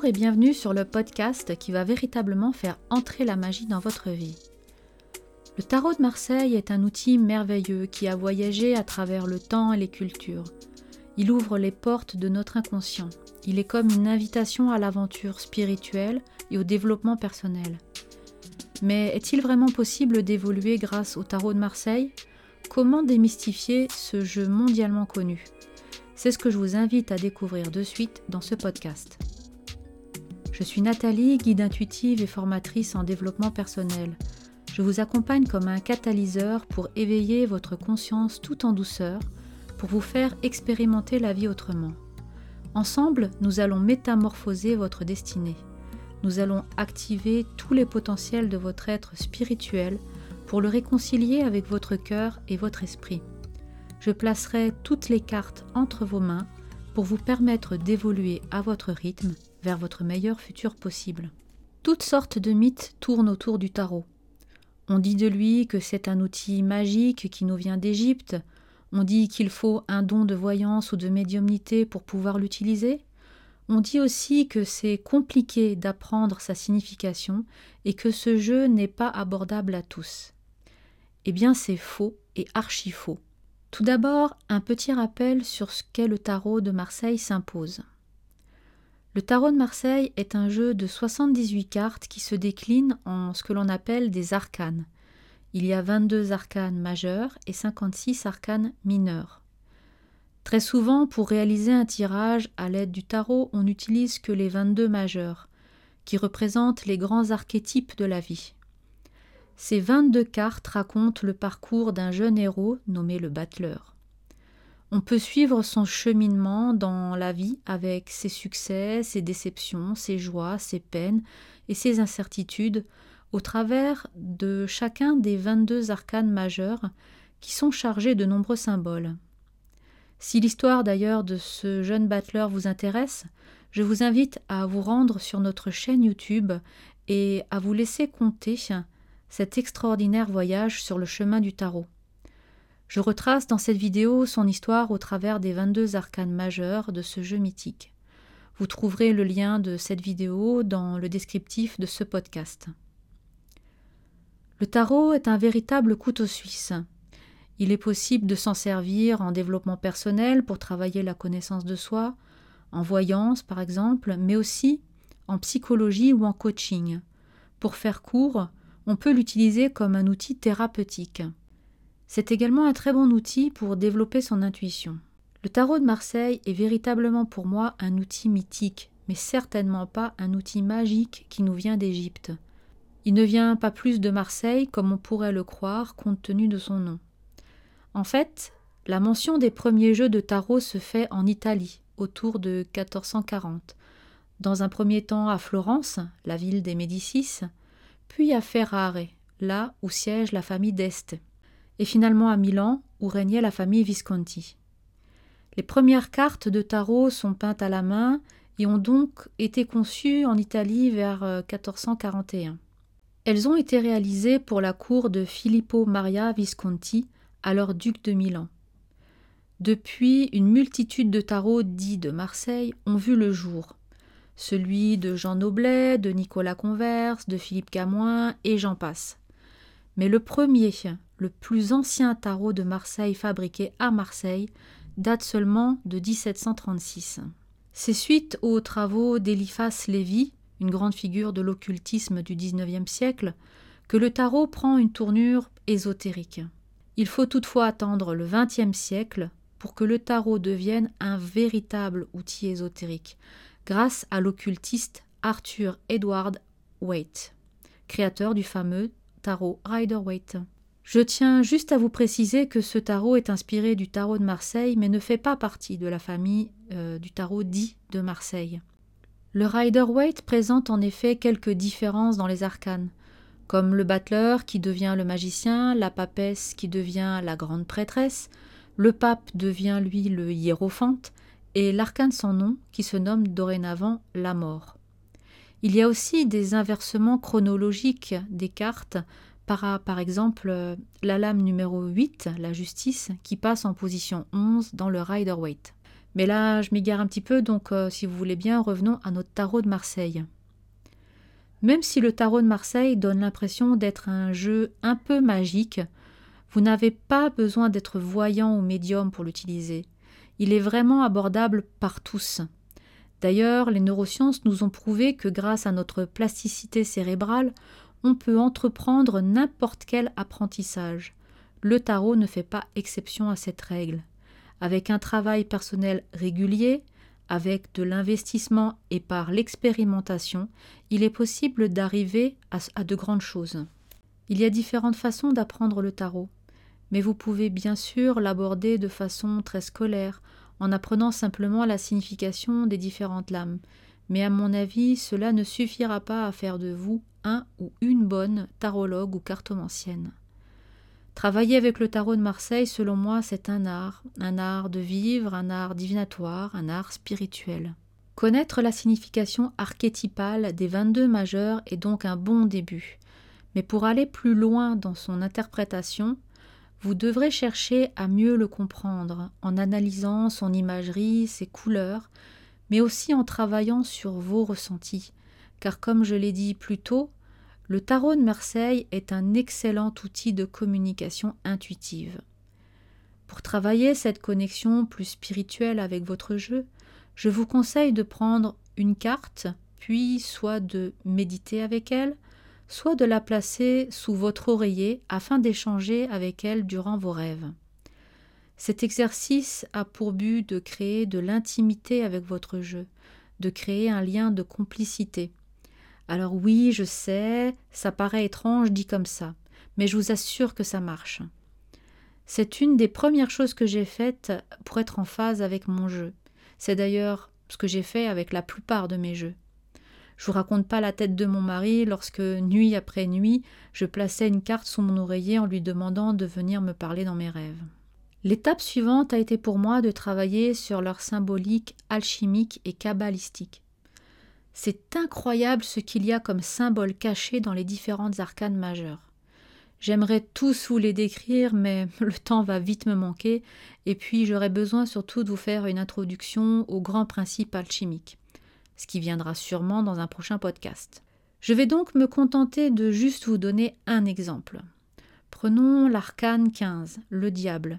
Bonjour et bienvenue sur le podcast qui va véritablement faire entrer la magie dans votre vie. Le tarot de Marseille est un outil merveilleux qui a voyagé à travers le temps et les cultures. Il ouvre les portes de notre inconscient. Il est comme une invitation à l'aventure spirituelle et au développement personnel. Mais est-il vraiment possible d'évoluer grâce au tarot de Marseille? Comment démystifier ce jeu mondialement connu? C'est ce que je vous invite à découvrir de suite dans ce podcast. Je suis Nathalie, guide intuitive et formatrice en développement personnel. Je vous accompagne comme un catalyseur pour éveiller votre conscience tout en douceur, pour vous faire expérimenter la vie autrement. Ensemble, nous allons métamorphoser votre destinée. Nous allons activer tous les potentiels de votre être spirituel pour le réconcilier avec votre cœur et votre esprit. Je placerai toutes les cartes entre vos mains pour vous permettre d'évoluer à votre rythme vers votre meilleur futur possible. Toutes sortes de mythes tournent autour du tarot. On dit de lui que c'est un outil magique qui nous vient d'Égypte, on dit qu'il faut un don de voyance ou de médiumnité pour pouvoir l'utiliser, on dit aussi que c'est compliqué d'apprendre sa signification et que ce jeu n'est pas abordable à tous. Eh bien c'est faux et archi faux. Tout d'abord, un petit rappel sur ce qu'est le tarot de Marseille s'impose. Le tarot de Marseille est un jeu de 78 cartes qui se décline en ce que l'on appelle des arcanes. Il y a 22 arcanes majeurs et 56 arcanes mineurs. Très souvent, pour réaliser un tirage à l'aide du tarot, on n'utilise que les 22 majeurs, qui représentent les grands archétypes de la vie. Ces 22 cartes racontent le parcours d'un jeune héros nommé le battleur. On peut suivre son cheminement dans la vie avec ses succès, ses déceptions, ses joies, ses peines et ses incertitudes au travers de chacun des 22 arcanes majeurs qui sont chargés de nombreux symboles. Si l'histoire d'ailleurs de ce jeune battleur vous intéresse, je vous invite à vous rendre sur notre chaîne YouTube et à vous laisser compter cet extraordinaire voyage sur le chemin du tarot. Je retrace dans cette vidéo son histoire au travers des 22 arcanes majeurs de ce jeu mythique. Vous trouverez le lien de cette vidéo dans le descriptif de ce podcast. Le tarot est un véritable couteau suisse. Il est possible de s'en servir en développement personnel pour travailler la connaissance de soi, en voyance par exemple, mais aussi en psychologie ou en coaching. Pour faire court, on peut l'utiliser comme un outil thérapeutique. C'est également un très bon outil pour développer son intuition. Le tarot de Marseille est véritablement pour moi un outil mythique, mais certainement pas un outil magique qui nous vient d'Égypte. Il ne vient pas plus de Marseille comme on pourrait le croire compte tenu de son nom. En fait, la mention des premiers jeux de tarot se fait en Italie, autour de 1440. Dans un premier temps à Florence, la ville des Médicis, puis à Ferrare, là où siège la famille d'Este et finalement à Milan, où régnait la famille Visconti. Les premières cartes de tarot sont peintes à la main et ont donc été conçues en Italie vers 1441. Euh, Elles ont été réalisées pour la cour de Filippo Maria Visconti, alors duc de Milan. Depuis, une multitude de tarots dits de Marseille ont vu le jour. Celui de Jean Noblet, de Nicolas Converse, de Philippe Camoin, et j'en passe. Mais le premier, le plus ancien tarot de Marseille fabriqué à Marseille, date seulement de 1736. C'est suite aux travaux d'Eliphas Lévy, une grande figure de l'occultisme du XIXe siècle, que le tarot prend une tournure ésotérique. Il faut toutefois attendre le XXe siècle pour que le tarot devienne un véritable outil ésotérique, grâce à l'occultiste Arthur Edward Waite, créateur du fameux tarot Rider-Waite. Je tiens juste à vous préciser que ce tarot est inspiré du tarot de Marseille, mais ne fait pas partie de la famille euh, du tarot dit de Marseille. Le Rider-Waite présente en effet quelques différences dans les arcanes, comme le battleur qui devient le magicien, la papesse qui devient la grande prêtresse, le pape devient lui le hiérophante, et l'arcane sans nom qui se nomme dorénavant la mort. Il y a aussi des inversements chronologiques des cartes par, exemple euh, la lame numéro 8, la justice, qui passe en position 11 dans le Rider-Waite. Mais là, je m'égare un petit peu, donc euh, si vous voulez bien, revenons à notre tarot de Marseille. Même si le tarot de Marseille donne l'impression d'être un jeu un peu magique, vous n'avez pas besoin d'être voyant ou médium pour l'utiliser. Il est vraiment abordable par tous. D'ailleurs, les neurosciences nous ont prouvé que grâce à notre plasticité cérébrale, on peut entreprendre n'importe quel apprentissage. Le tarot ne fait pas exception à cette règle. Avec un travail personnel régulier, avec de l'investissement et par l'expérimentation, il est possible d'arriver à, de grandes choses. Il y a différentes façons d'apprendre le tarot, mais vous pouvez bien sûr l'aborder de façon très scolaire, en apprenant simplement la signification des différentes lames. Mais à mon avis, cela ne suffira pas à faire de vous un ou une bonne tarologue ou cartomancienne. Travailler avec le tarot de Marseille, selon moi, c'est un art, un art de vivre, un art divinatoire, un art spirituel. Connaître la signification archétypale des 22 majeurs est donc un bon début. Mais pour aller plus loin dans son interprétation, vous devrez chercher à mieux le comprendre en analysant son imagerie, ses couleurs, mais aussi en travaillant sur vos ressentis, car comme je l'ai dit plus tôt, le tarot de Marseille est un excellent outil de communication intuitive. Pour travailler cette connexion plus spirituelle avec votre jeu, je vous conseille de prendre une carte, puis soit de méditer avec elle, soit de la placer sous votre oreiller afin d'échanger avec elle durant vos rêves. Cet exercice a pour but de créer de l'intimité avec votre jeu, de créer un lien de complicité. Alors oui, je sais, ça paraît étrange dit comme ça, mais je vous assure que ça marche. C'est une des premières choses que j'ai faites pour être en phase avec mon jeu. C'est d'ailleurs ce que j'ai fait avec la plupart de mes jeux. Je vous raconte pas la tête de mon mari lorsque, nuit après nuit, je plaçais une carte sous mon oreiller en lui demandant de venir me parler dans mes rêves. L'étape suivante a été pour moi de travailler sur leur symbolique alchimique et kabbalistique. C'est incroyable ce qu'il y a comme symboles cachés dans les différentes arcanes majeures. J'aimerais tous vous les décrire, mais le temps va vite me manquer, et puis j'aurais besoin surtout de vous faire une introduction aux grands principes alchimiques ce qui viendra sûrement dans un prochain podcast. Je vais donc me contenter de juste vous donner un exemple. Prenons l'arcane 15, le diable.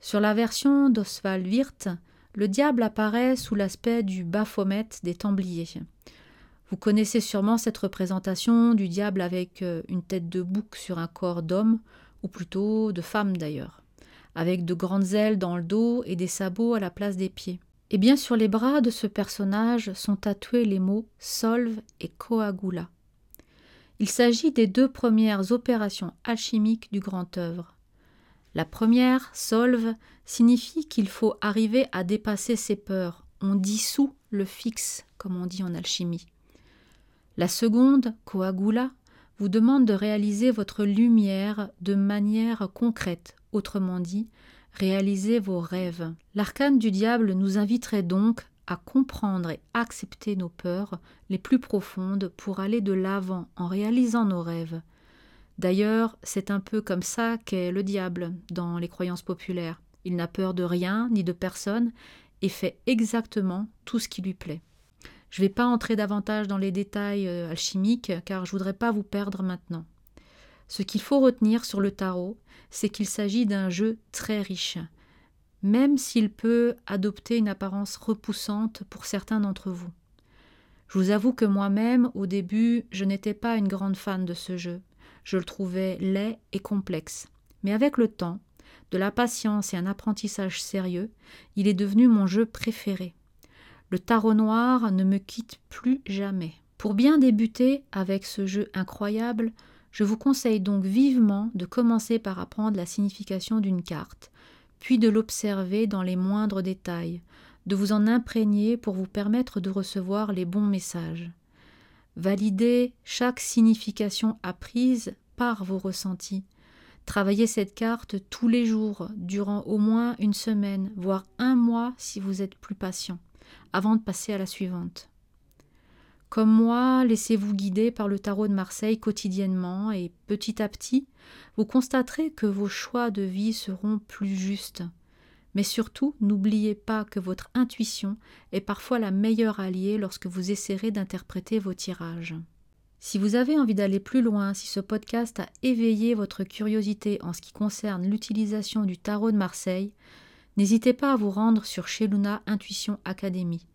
Sur la version d'Oswald Wirth, le diable apparaît sous l'aspect du Baphomet des Templiers. Vous connaissez sûrement cette représentation du diable avec euh, une tête de bouc sur un corps d'homme, ou plutôt de femme d'ailleurs, avec de grandes ailes dans le dos et des sabots à la place des pieds. Et bien sur les bras de ce personnage sont tatoués les mots solve et coagula. Il s'agit des deux premières opérations alchimiques du grand œuvre. La première, solve, signifie qu'il faut arriver à dépasser ses peurs. On dissout le fixe, comme on dit en alchimie. La seconde, coagula, vous demande de réaliser votre lumière de manière concrète, autrement dit, réalisez vos rêves. L'arcane du diable nous inviterait donc à comprendre et accepter nos peurs les plus profondes pour aller de l'avant en réalisant nos rêves. D'ailleurs, c'est un peu comme ça qu'est le diable dans les croyances populaires. Il n'a peur de rien ni de personne et fait exactement tout ce qui lui plaît. Je ne vais pas entrer davantage dans les détails euh, alchimiques car je voudrais pas vous perdre maintenant. Ce qu'il faut retenir sur le tarot, c'est qu'il s'agit d'un jeu très riche, même s'il peut adopter une apparence repoussante pour certains d'entre vous. Je vous avoue que moi-même, au début, je n'étais pas une grande fan de ce jeu. Je le trouvais laid et complexe. Mais avec le temps, de la patience et un apprentissage sérieux, il est devenu mon jeu préféré. Le tarot noir ne me quitte plus jamais. Pour bien débuter avec ce jeu incroyable, je vous conseille donc vivement de commencer par apprendre la signification d'une carte, puis de l'observer dans les moindres détails, de vous en imprégner pour vous permettre de recevoir les bons messages. Validez chaque signification apprise par vos ressentis. Travaillez cette carte tous les jours, durant au moins une semaine, voire un mois si vous êtes plus patient, avant de passer à la suivante. Comme moi, laissez-vous guider par le tarot de Marseille quotidiennement et petit à petit, vous constaterez que vos choix de vie seront plus justes. Mais surtout, n'oubliez pas que votre intuition est parfois la meilleure alliée lorsque vous essaierez d'interpréter vos tirages. Si vous avez envie d'aller plus loin, si ce podcast a éveillé votre curiosité en ce qui concerne l'utilisation du tarot de Marseille, n'hésitez pas à vous rendre sur chez Luna Intuition Academy.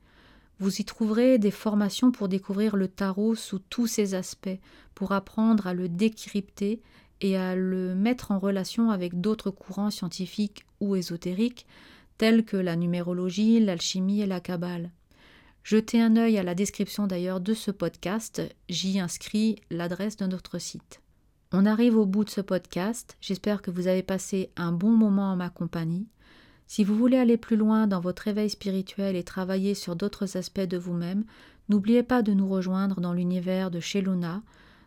Vous y trouverez des formations pour découvrir le tarot sous tous ses aspects, pour apprendre à le décrypter et à le mettre en relation avec d'autres courants scientifiques ou ésotériques, tels que la numérologie, l'alchimie et la cabale. Jetez un œil à la description d'ailleurs de ce podcast, j'y inscris l'adresse de notre site. On arrive au bout de ce podcast, j'espère que vous avez passé un bon moment en ma compagnie. Si vous voulez aller plus loin dans votre éveil spirituel et travailler sur d'autres aspects de vous-même, n'oubliez pas de nous rejoindre dans l'univers de chez Luna,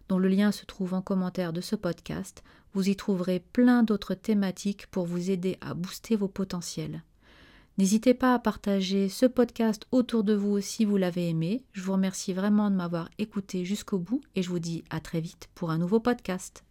dont le lien se trouve en commentaire de ce podcast. Vous y trouverez plein d'autres thématiques pour vous aider à booster vos potentiels. N'hésitez pas à partager ce podcast autour de vous si vous l'avez aimé. Je vous remercie vraiment de m'avoir écouté jusqu'au bout et je vous dis à très vite pour un nouveau podcast.